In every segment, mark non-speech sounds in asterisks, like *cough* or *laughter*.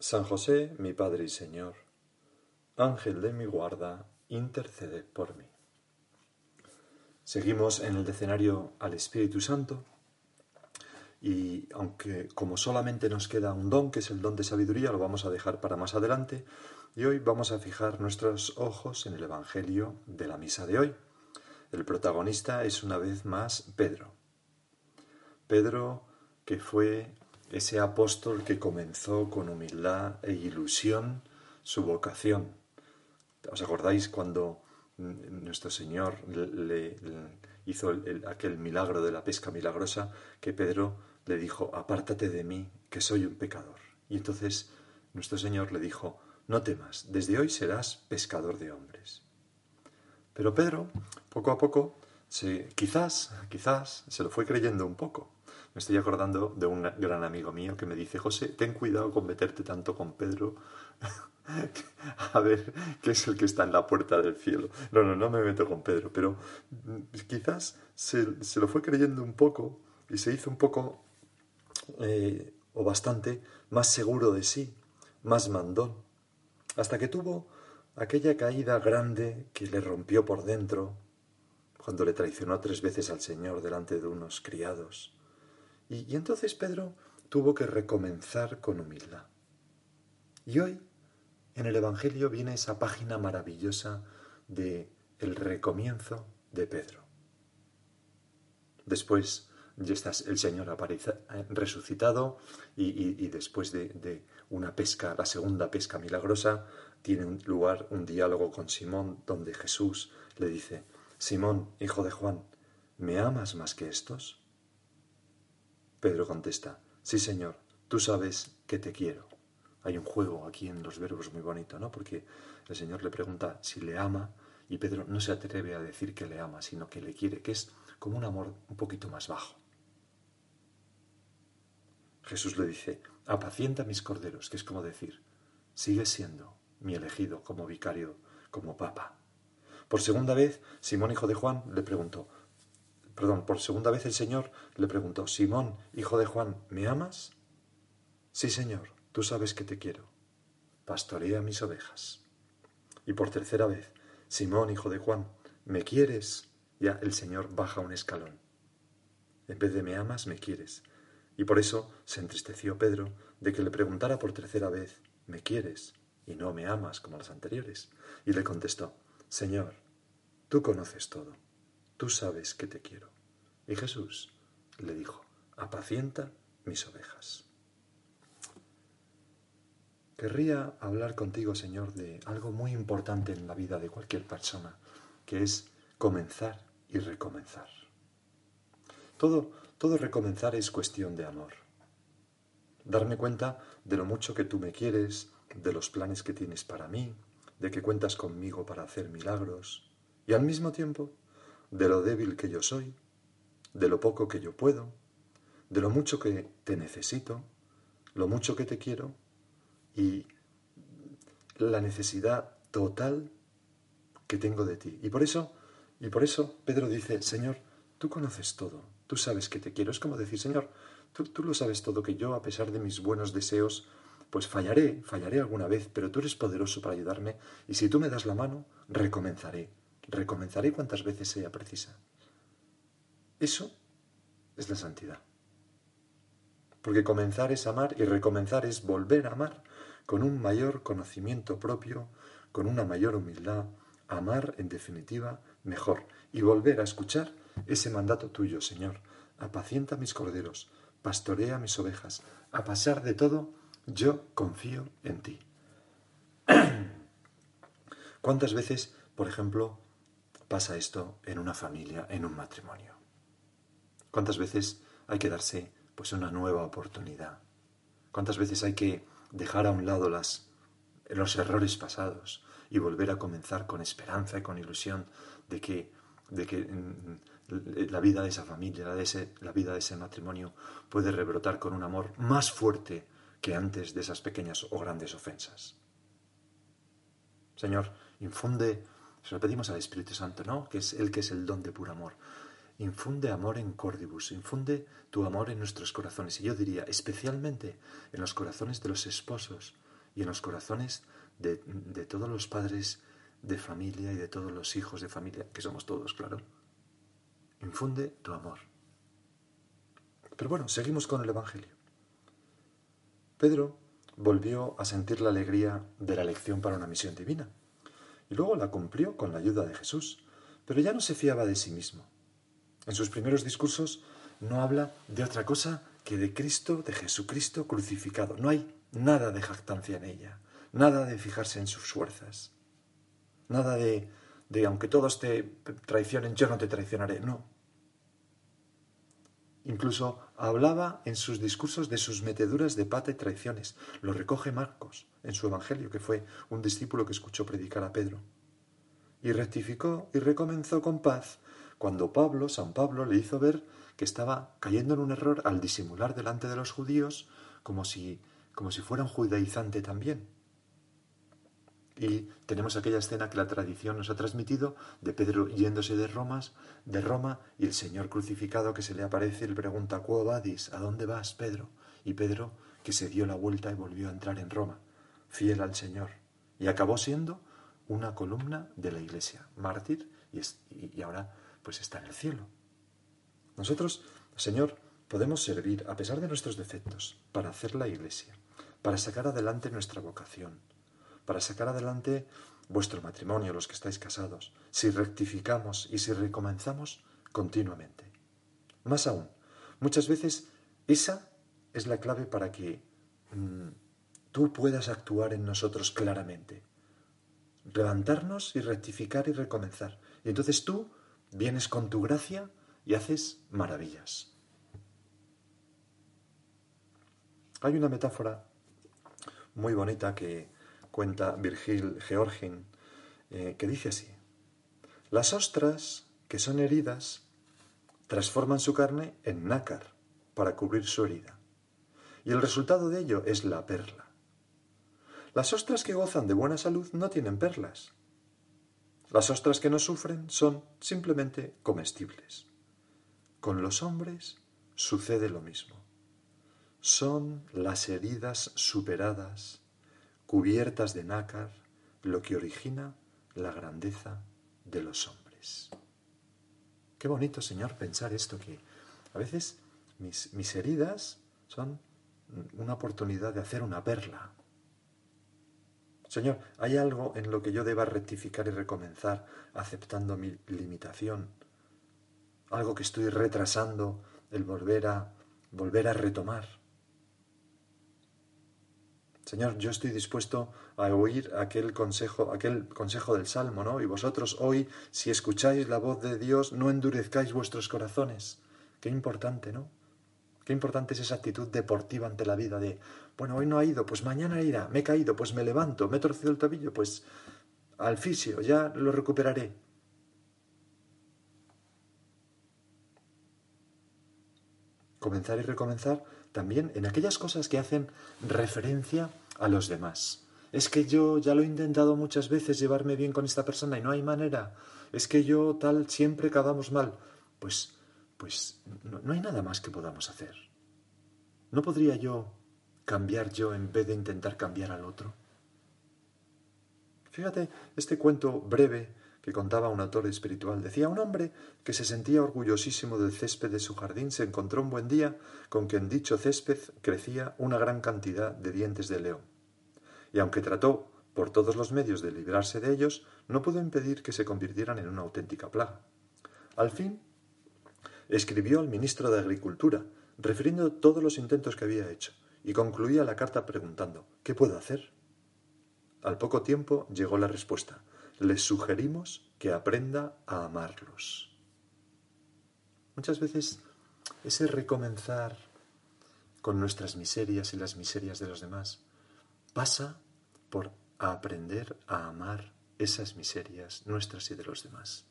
San José, mi Padre y Señor, Ángel de mi guarda, intercede por mí. Seguimos en el decenario al Espíritu Santo y aunque como solamente nos queda un don, que es el don de sabiduría, lo vamos a dejar para más adelante y hoy vamos a fijar nuestros ojos en el Evangelio de la misa de hoy. El protagonista es una vez más Pedro. Pedro que fue ese apóstol que comenzó con humildad e ilusión su vocación. ¿Os acordáis cuando nuestro Señor le, hizo aquel milagro de la pesca milagrosa que Pedro le dijo, apártate de mí, que soy un pecador? Y entonces nuestro Señor le dijo, no temas, desde hoy serás pescador de hombres. Pero Pedro, poco a poco, se, quizás, quizás se lo fue creyendo un poco. Me estoy acordando de un gran amigo mío que me dice, José, ten cuidado con meterte tanto con Pedro, *laughs* a ver qué es el que está en la puerta del cielo. No, no, no me meto con Pedro, pero mm, quizás se, lo fue creyendo un poco y se hizo un poco, eh, o bastante, más seguro de sí, más mandón, hasta que tuvo aquella caída grande que le rompió por dentro, cuando le traicionó tres veces al Señor delante de unos criados y, entonces Pedro tuvo que recomenzar con humildad. Y hoy, en el Evangelio, viene esa página maravillosa de el recomienzo de Pedro. Después ya estás, el Señor eh, resucitado y, después de, de, una pesca, la segunda pesca milagrosa, tiene lugar un diálogo con Simón donde Jesús le dice, Simón, hijo de Juan, ¿me amas más que estos? Pedro contesta, sí Señor, tú sabes que te quiero. Hay un juego aquí en los verbos muy bonito, ¿no? Porque el Señor le pregunta si le ama y Pedro no se atreve a decir que le ama, sino que le quiere, que es como un amor un poquito más bajo. Jesús le dice, apacienta mis corderos, que es como decir, sigue siendo mi elegido como vicario, como papa. Por segunda vez, Simón, hijo de Juan, le preguntó, Perdón, por segunda vez el Señor le preguntó, Simón, hijo de Juan, ¿me amas? Sí, Señor, tú sabes que te quiero. Pastorea mis ovejas. Y por tercera vez, Simón, hijo de Juan, ¿me quieres? Ya el Señor baja un escalón. En vez de me amas, me quieres. Y por eso se entristeció Pedro de que le preguntara por tercera vez, ¿me quieres? Y no me amas como las anteriores. Y le contestó, Señor, tú conoces todo tú sabes que te quiero. Y Jesús le dijo, apacienta mis ovejas. Querría hablar contigo, Señor, de algo muy importante en la vida de cualquier persona, que es comenzar y recomenzar. Todo, todo recomenzar es cuestión de amor. Darme cuenta de lo mucho que tú me quieres, de los planes que tienes para mí, de que cuentas conmigo para hacer milagros, y al mismo tiempo de lo débil que yo soy, de lo poco que yo puedo, de lo mucho que te necesito, lo mucho que te quiero y la necesidad total que tengo de ti. Y por eso, y por eso Pedro dice, Señor, tú conoces todo, tú sabes que te quiero. Es como decir, Señor, tú, tú lo sabes todo, que yo, a pesar de mis buenos deseos, pues fallaré, fallaré alguna vez, pero tú eres poderoso para ayudarme y si tú me das la mano, recomenzaré recomenzaré cuantas veces sea precisa. Eso es la santidad. porque comenzar es amar y recomenzar es volver a amar con un mayor conocimiento propio, con una mayor humildad, amar en definitiva mejor y volver a escuchar ese mandato tuyo, Señor. Apacienta mis corderos, pastorea mis ovejas. A pasar de todo, yo confío en ti. *clears throat* ¿Cuántas veces, por ejemplo, pasa esto en una familia, en un matrimonio? ¿Cuántas veces hay que darse pues una nueva oportunidad? ¿Cuántas veces hay que dejar a un lado los errores pasados y volver a comenzar con esperanza y con ilusión de que, de que mm, la vida de esa familia, la, de ese, la vida de ese matrimonio puede rebrotar con un amor más fuerte que antes de esas pequeñas o grandes ofensas. Señor, infunde, se lo pedimos al Espíritu Santo, ¿no? Que es el que es el don de puro amor. Infunde amor en cordibus, infunde tu amor en nuestros corazones. Y yo diría, especialmente en los corazones de los esposos y en los corazones de, de todos los padres de familia y de todos los hijos de familia, que somos todos, claro. Infunde tu amor. Pero bueno, seguimos con el Evangelio. Pedro volvió a sentir la alegría de la elección para una misión divina, y luego la cumplió con la ayuda de Jesús, pero ya no se fiaba de sí mismo. En sus primeros discursos no habla de otra cosa que de Cristo, de Jesucristo crucificado. No hay nada de jactancia en ella, nada de fijarse en sus fuerzas, nada de, de aunque todos te traicionen, yo no te traicionaré. No. Incluso hablaba en sus discursos de sus meteduras de pata y traiciones. Lo recoge Marcos en su Evangelio, que fue un discípulo que escuchó predicar a Pedro. Y rectificó y recomenzó con paz cuando Pablo, San Pablo, le hizo ver que estaba cayendo en un error al disimular delante de los judíos como si, como si fuera un judaizante también. Y tenemos aquella escena que la tradición nos ha transmitido de Pedro yéndose de Roma, de Roma y el Señor crucificado que se le aparece y le pregunta, ¿Quo vadis? ¿A dónde vas, Pedro? Y Pedro que se dio la vuelta y volvió a entrar en Roma, fiel al Señor. Y acabó siendo una columna de la iglesia, mártir, y, y ahora pues está en el cielo. Nosotros, Señor, podemos servir, a pesar de nuestros defectos, para hacer la iglesia, para sacar adelante nuestra vocación, para sacar adelante vuestro matrimonio, los que estáis casados, si rectificamos y si recomenzamos continuamente. Más aún, muchas veces esa es la clave para que mm, tú puedas actuar en nosotros claramente. Levantarnos y rectificar y recomenzar. Y entonces tú vienes con tu gracia y haces maravillas. Hay una metáfora muy bonita que cuenta Virgil Georgin, eh, que dice así, las ostras que son heridas transforman su carne en nácar para cubrir su herida, y el resultado de ello es la perla. Las ostras que gozan de buena salud no tienen perlas, las ostras que no sufren son simplemente comestibles. Con los hombres sucede lo mismo. Son las heridas superadas, cubiertas de nácar, lo que origina la grandeza de los hombres. Qué bonito, Señor, pensar esto, que a veces mis, mis heridas son una oportunidad de hacer una perla, Señor, ¿hay algo en lo que yo deba rectificar y recomenzar aceptando mi limitación? Algo que estoy retrasando el volver a volver a retomar. Señor, yo estoy dispuesto a oír aquel consejo, aquel consejo del Salmo, ¿no? Y vosotros hoy, si escucháis la voz de Dios, no endurezcáis vuestros corazones. Qué importante, ¿no? Qué importante es esa actitud deportiva ante la vida de, bueno, hoy no ha ido, pues mañana irá, me he caído, pues me levanto, me he torcido el tobillo, pues al fisio, ya lo recuperaré. Comenzar y recomenzar también en aquellas cosas que hacen referencia a los demás. Es que yo ya lo he intentado muchas veces llevarme bien con esta persona y no hay manera. Es que yo tal siempre acabamos mal. Pues pues no, hay nada más que podamos hacer. ¿No podría yo cambiar yo en vez de intentar cambiar al otro? Fíjate este cuento breve que contaba un autor espiritual. Decía, un hombre que se sentía orgullosísimo del césped de su jardín se encontró un buen día con que en dicho césped crecía una gran cantidad de dientes de león. Y aunque trató por todos los medios de librarse de ellos, no pudo impedir que se convirtieran en una auténtica plaga. Al fin, escribió al ministro de Agricultura, refiriendo todos los intentos que había hecho, y concluía la carta preguntando ¿Qué puedo hacer? Al poco tiempo llegó la respuesta les sugerimos que aprenda a amarlos. Muchas veces ese recomenzar con nuestras miserias y las miserias de los demás pasa por aprender a amar esas miserias nuestras y de los demás.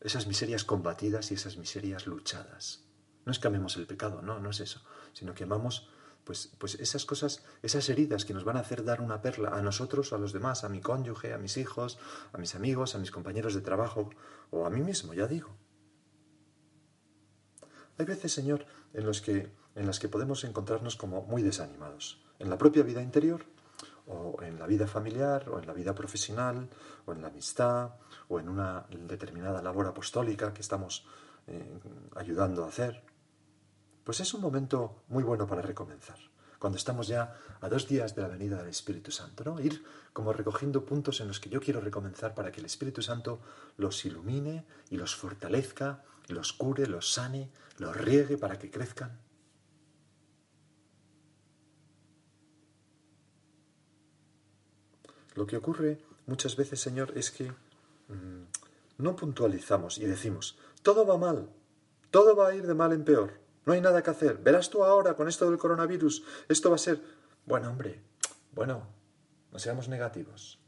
Esas miserias combatidas y esas miserias luchadas. No es que amemos el pecado, no, no es eso, sino que amamos pues, pues esas cosas, esas heridas que nos van a hacer dar una perla a nosotros, a los demás, a mi cónyuge, a mis hijos, a mis amigos, a mis compañeros de trabajo o a mí mismo, ya digo. Hay veces, Señor, en, los que, en las que podemos encontrarnos como muy desanimados, en la propia vida interior, o en la vida familiar, o en la vida profesional, o en la amistad, o en una determinada labor apostólica que estamos eh, ayudando a hacer. Pues es un momento muy bueno para recomenzar, cuando estamos ya a dos días de la venida del Espíritu Santo, ¿no? Ir como recogiendo puntos en los que yo quiero recomenzar para que el Espíritu Santo los ilumine y los fortalezca, los cure, los sane, los riegue para que crezcan. Lo que ocurre muchas veces, Señor, es que mm, no puntualizamos y decimos, todo va mal, todo va a ir de mal en peor. No hay nada que hacer. Verás tú ahora con esto del coronavirus. Esto va a ser... Bueno, hombre, bueno, no seamos negativos.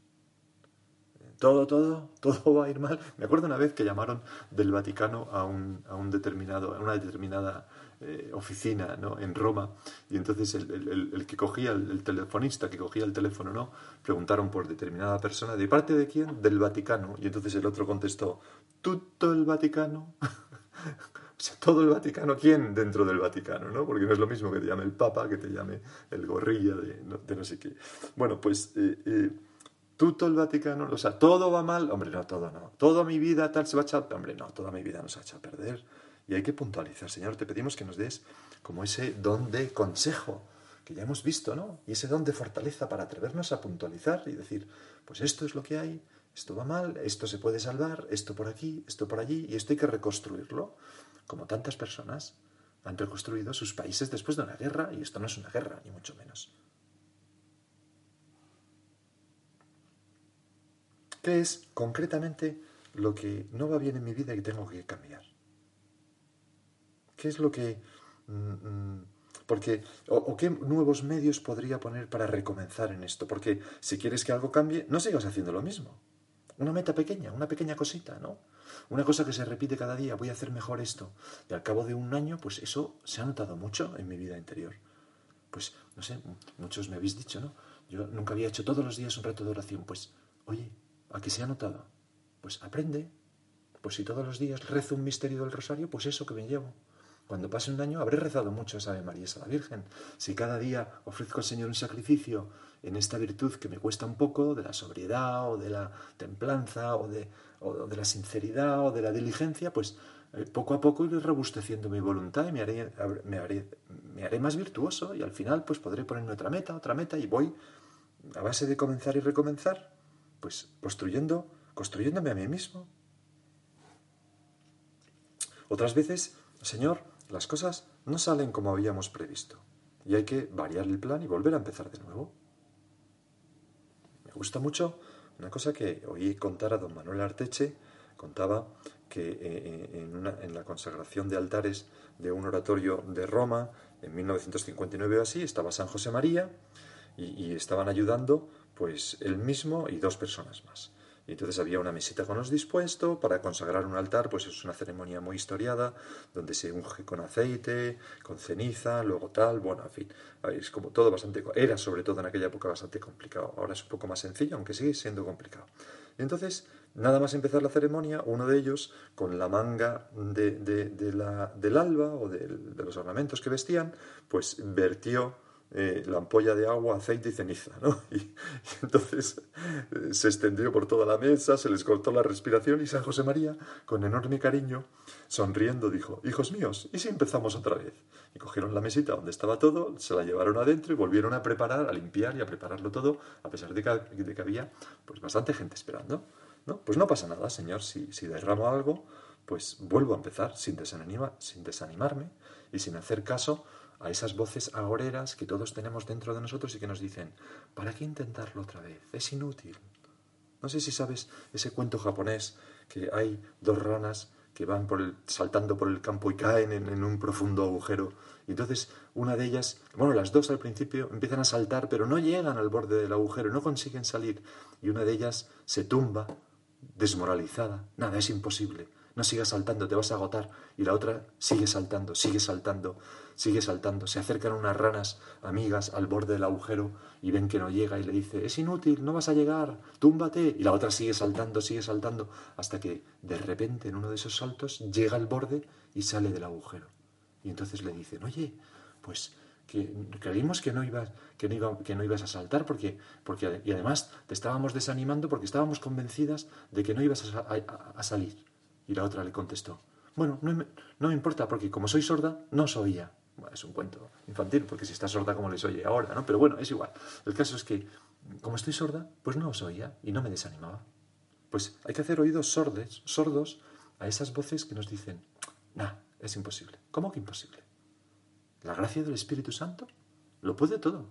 Todo, todo, todo va a ir mal. Me acuerdo una vez que llamaron del Vaticano a un, a un determinado, a una determinada eh, oficina ¿no? en Roma y entonces el, que cogía, el, telefonista que cogía el teléfono, ¿no? preguntaron por determinada persona, ¿de parte de quién? Del Vaticano. Y entonces el otro contestó, ¿tutto el Vaticano? *laughs* todo el Vaticano, ¿quién dentro del Vaticano? ¿no? Porque no es lo mismo que te llame el Papa, que te llame el gorrilla de no, sé qué. Bueno, pues eh, eh, todo el Vaticano, o sea, todo va mal, hombre, no, todo no. Toda mi vida tal se va a echar, hombre, no, toda mi vida nos ha echado a perder. Y hay que puntualizar, Señor, te pedimos que nos des como ese don de consejo que ya hemos visto, ¿no? Y ese don de fortaleza para atrevernos a puntualizar y decir, pues esto es lo que hay, esto va mal, esto se puede salvar, esto por aquí, esto por allí, y esto hay que reconstruirlo como tantas personas han reconstruido sus países después de una guerra, y esto no es una guerra, ni mucho menos. ¿Qué es concretamente lo que no va bien en mi vida y tengo que cambiar? ¿Qué es lo que... Mm, mm, porque, o, qué nuevos medios podría poner para recomenzar en esto? Porque si quieres que algo cambie, no sigas haciendo lo mismo. Una meta pequeña, una pequeña cosita, ¿no? Una cosa que se repite cada día, voy a hacer mejor esto. Y al cabo de un año, pues eso se ha notado mucho en mi vida interior. Pues, no sé, muchos me habéis dicho, ¿no? Yo nunca había hecho todos los días un reto de oración. Pues, oye, ¿a qué se ha notado? Pues aprende. Pues si todos los días rezo un misterio del rosario, pues eso que me llevo. Cuando pase un año habré rezado mucho Ave María a la Virgen. Si cada día ofrezco al Señor un sacrificio en esta virtud que me cuesta un poco, de la sobriedad o de la templanza o de, de la sinceridad o de la diligencia, pues eh, poco a poco iré robusteciendo mi voluntad y me haré, me, haré, me haré más virtuoso y al final pues podré ponerme otra meta, otra meta y voy a base de comenzar y recomenzar, pues construyendo, construyéndome a mí mismo. Otras veces, Señor, las cosas no salen como habíamos previsto y hay que variar el plan y volver a empezar de nuevo. Me gusta mucho una cosa que oí contar a don Manuel Arteche, contaba que eh, eh, en, la consagración de altares de un oratorio de Roma, en 1959 o así, estaba San José María y, y estaban ayudando pues él mismo y dos personas más. Y entonces había una mesita con los dispuestos para consagrar un altar, pues es una ceremonia muy historiada, donde se unge con aceite, con ceniza, luego tal, bueno, en fin, es como todo bastante, era sobre todo en aquella época bastante complicado, ahora es un poco más sencillo, aunque sigue siendo complicado. Y entonces, nada más empezar la ceremonia, uno de ellos, con la manga de, la, del alba o de, de los ornamentos que vestían, pues vertió eh, la ampolla de agua, aceite y ceniza, ¿no? *laughs* Y, entonces eh, se extendió por toda la mesa, se les cortó la respiración y San José María, con enorme cariño, sonriendo, dijo, hijos míos, ¿y si empezamos otra vez? Y cogieron la mesita donde estaba todo, se la llevaron adentro y volvieron a preparar, a limpiar y a prepararlo todo, a pesar de que, había pues bastante gente esperando. ¿no? Pues no pasa nada, Señor, si, si derramo algo, pues vuelvo a empezar sin, sin desanimarme y sin hacer caso a esas voces agoreras que todos tenemos dentro de nosotros y que nos dicen, ¿para qué intentarlo otra vez? Es inútil. No sé si sabes ese cuento japonés que hay dos ranas que van saltando por el campo y caen en, en, un profundo agujero. Y entonces una de ellas, bueno, las dos al principio empiezan a saltar, pero no llegan al borde del agujero, no consiguen salir. Y una de ellas se tumba, desmoralizada. Nada, es imposible. No sigas saltando, te vas a agotar. Y la otra sigue saltando, sigue saltando sigue saltando. Se acercan unas ranas amigas al borde del agujero y ven que no llega y le dice, es inútil, no vas a llegar, túmbate. Y la otra sigue saltando, sigue saltando, hasta que de repente en uno de esos saltos llega al borde y sale del agujero. Y entonces le dicen, oye, pues que creímos que no ibas, que no que no ibas a saltar porque, porque, y además te estábamos desanimando porque estábamos convencidas de que no ibas a, salir. Y la otra le contestó, bueno, no, no me importa porque como soy sorda, no os oía es un cuento infantil, porque si está sorda, como les oye ahora? ¿no? Pero bueno, es igual. El caso es que, como estoy sorda, pues no os oía y no me desanimaba. Pues hay que hacer oídos sordes, sordos a esas voces que nos dicen, nah, es imposible. ¿Cómo que imposible? La gracia del Espíritu Santo lo puede todo.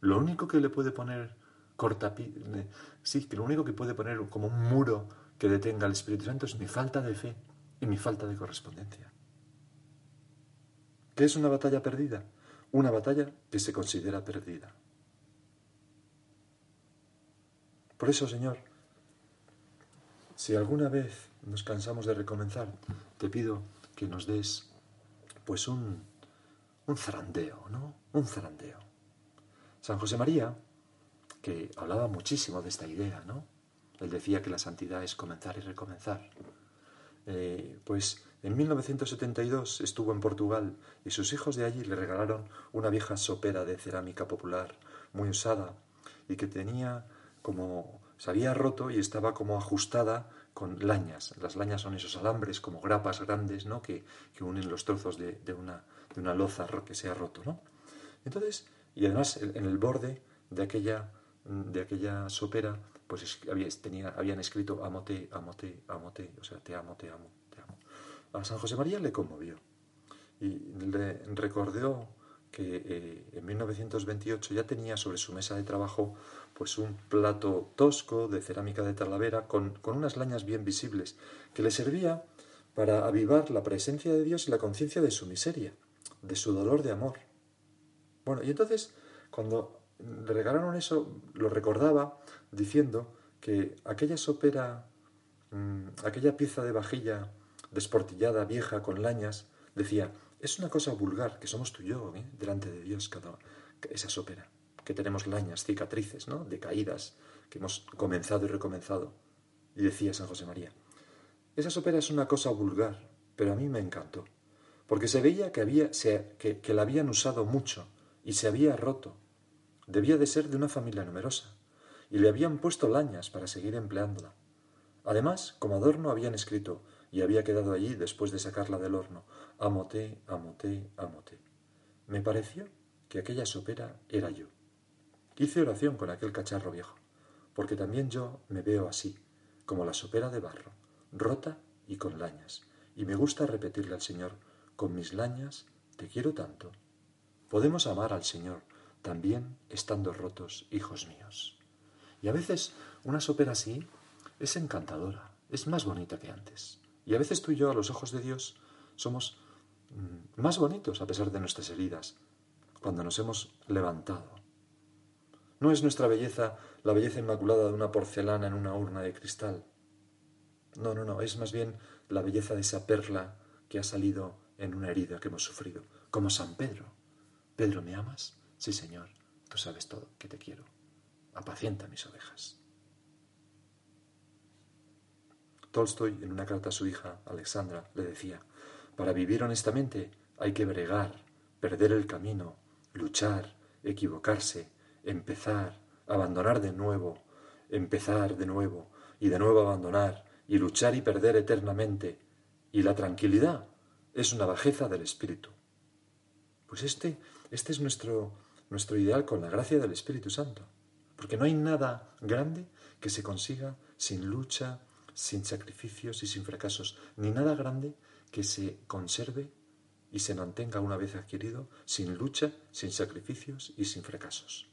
Lo único que le puede poner cortapi... Sí, que lo único que puede poner como un muro que detenga al Espíritu Santo es mi falta de fe y mi falta de correspondencia. ¿Qué es una batalla perdida? Una batalla que se considera perdida. Por eso, Señor, si alguna vez nos cansamos de recomenzar, te pido que nos des pues un, un zarandeo, ¿no? Un zarandeo. San José María, que hablaba muchísimo de esta idea, ¿no? Él decía que la santidad es comenzar y recomenzar. Eh, pues en 1972 estuvo en Portugal y sus hijos de allí le regalaron una vieja sopera de cerámica popular muy usada y que tenía como se había roto y estaba como ajustada con lañas. Las lañas son esos alambres como grapas grandes ¿no? que, unen los trozos de, una, de una loza que se ha roto. ¿no? Entonces, y además en el borde de aquella, de aquella sopera pues tenía, habían escrito amote, amote, amote, o sea, te amo, te amo, te amo. A San José María le conmovió y le recordó que eh, en 1928 ya tenía sobre su mesa de trabajo pues un plato tosco de cerámica de Talavera con, con unas lañas bien visibles que le servía para avivar la presencia de Dios y la conciencia de su miseria, de su dolor de amor. Bueno, y entonces, cuando le regalaron eso, lo recordaba diciendo que aquella sopera, mm, aquella pieza de vajilla desportillada, vieja, con lañas, decía, es una cosa vulgar, que somos tú y yo, ¿eh? delante de Dios, cada, esa sopera, que tenemos lañas, cicatrices, ¿no? De caídas, que hemos comenzado y recomenzado. Y decía San José María, esa sopera es una cosa vulgar, pero a mí me encantó, porque se veía que, había, que la habían usado mucho y se había roto. Debía de ser de una familia numerosa y le habían puesto lañas para seguir empleándola. Además, como adorno habían escrito, y había quedado allí después de sacarla del horno, amoté, amoté, amoté. Me pareció que aquella sopera era yo. Hice oración con aquel cacharro viejo, porque también yo me veo así, como la sopera de barro, rota y con lañas, y me gusta repetirle al Señor, con mis lañas te quiero tanto. Podemos amar al Señor también estando rotos, hijos míos. Y a veces una sopera así es encantadora, es más bonita que antes. Y a veces tú y yo, a los ojos de Dios, somos mm, más bonitos a pesar de nuestras heridas, cuando nos hemos levantado. No es nuestra belleza la belleza inmaculada de una porcelana en una urna de cristal. No, no, no, es más bien la belleza de esa perla que ha salido en una herida que hemos sufrido, como San Pedro. Pedro, ¿me amas? Sí, Señor, tú sabes todo, que te quiero apacienta mis ovejas. Tolstoy, en una carta a su hija, Alexandra, le decía, para vivir honestamente hay que bregar, perder el camino, luchar, equivocarse, empezar, abandonar de nuevo, empezar de nuevo y de nuevo abandonar y luchar y perder eternamente. Y la tranquilidad es una bajeza del espíritu. Pues este, este es nuestro, nuestro ideal con la gracia del Espíritu Santo. Porque no hay nada grande que se consiga sin lucha, sin sacrificios y sin fracasos, ni nada grande que se conserve y se mantenga una vez adquirido sin lucha, sin sacrificios y sin fracasos.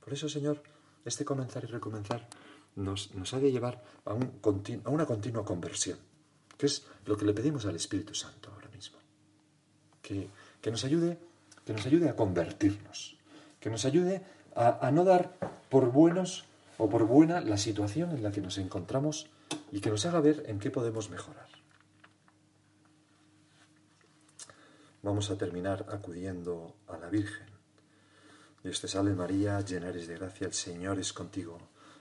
Por eso, Señor, este comenzar y recomenzar nos, ha de llevar a, una continua conversión, que es lo que le pedimos al Espíritu Santo ahora mismo. Que, nos, ayude, que nos ayude a convertirnos, que nos ayude a, no dar por buenos o por buena la situación en la que nos encontramos y que nos haga ver en qué podemos mejorar. Vamos a terminar acudiendo a la Virgen. Dios te salve María, llena eres de gracia, el Señor es contigo.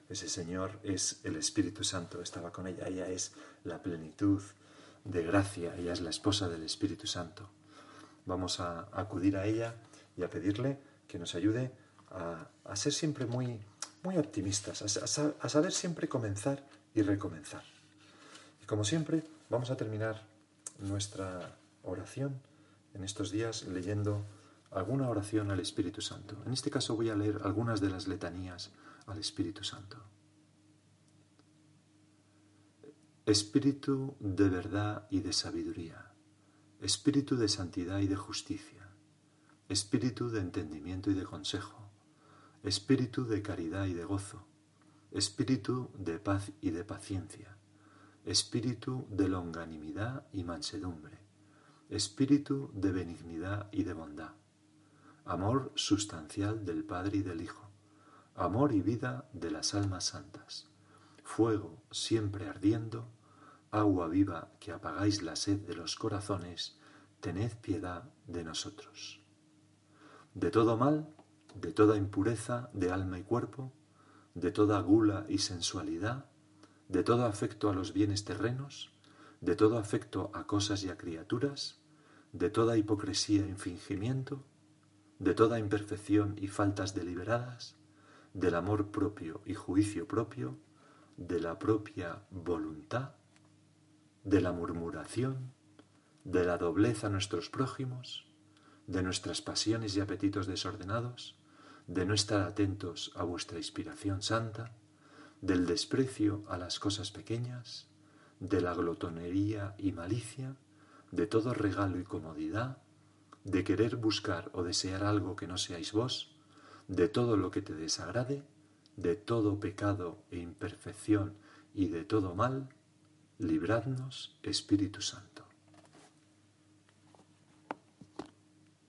Ese Señor es el Espíritu Santo, estaba con ella, ella es la plenitud de gracia, ella es la esposa del Espíritu Santo. Vamos a acudir a ella y a pedirle que nos ayude a, ser siempre muy, muy optimistas, a saber siempre comenzar y recomenzar. Y como siempre, vamos a terminar nuestra oración en estos días leyendo alguna oración al Espíritu Santo. En este caso voy a leer algunas de las letanías al Espíritu Santo. Espíritu de verdad y de sabiduría, Espíritu de santidad y de justicia, Espíritu de entendimiento y de consejo, Espíritu de caridad y de gozo, Espíritu de paz y de paciencia, Espíritu de longanimidad y mansedumbre, espíritu de benignidad y de bondad, amor sustancial del Padre y del Hijo, amor y vida de las almas santas, fuego siempre ardiendo, agua viva que apagáis la sed de los corazones, tened piedad de nosotros. De todo mal, de toda impureza de alma y cuerpo, de toda gula y sensualidad, de todo afecto a los bienes terrenos, de todo afecto a cosas y a criaturas, de toda hipocresía e infingimiento, de toda imperfección y faltas deliberadas, del amor propio y juicio propio, de la propia voluntad, de la murmuración, de la doblez a nuestros prójimos, de nuestras pasiones y apetitos desordenados, de no estar atentos a vuestra inspiración santa, del desprecio a las cosas pequeñas, de la glotonería y malicia, de todo regalo y comodidad, de querer buscar o desear algo que no seáis vos, de todo lo que te desagrade, de todo pecado e imperfección y de todo mal, libradnos, Espíritu Santo.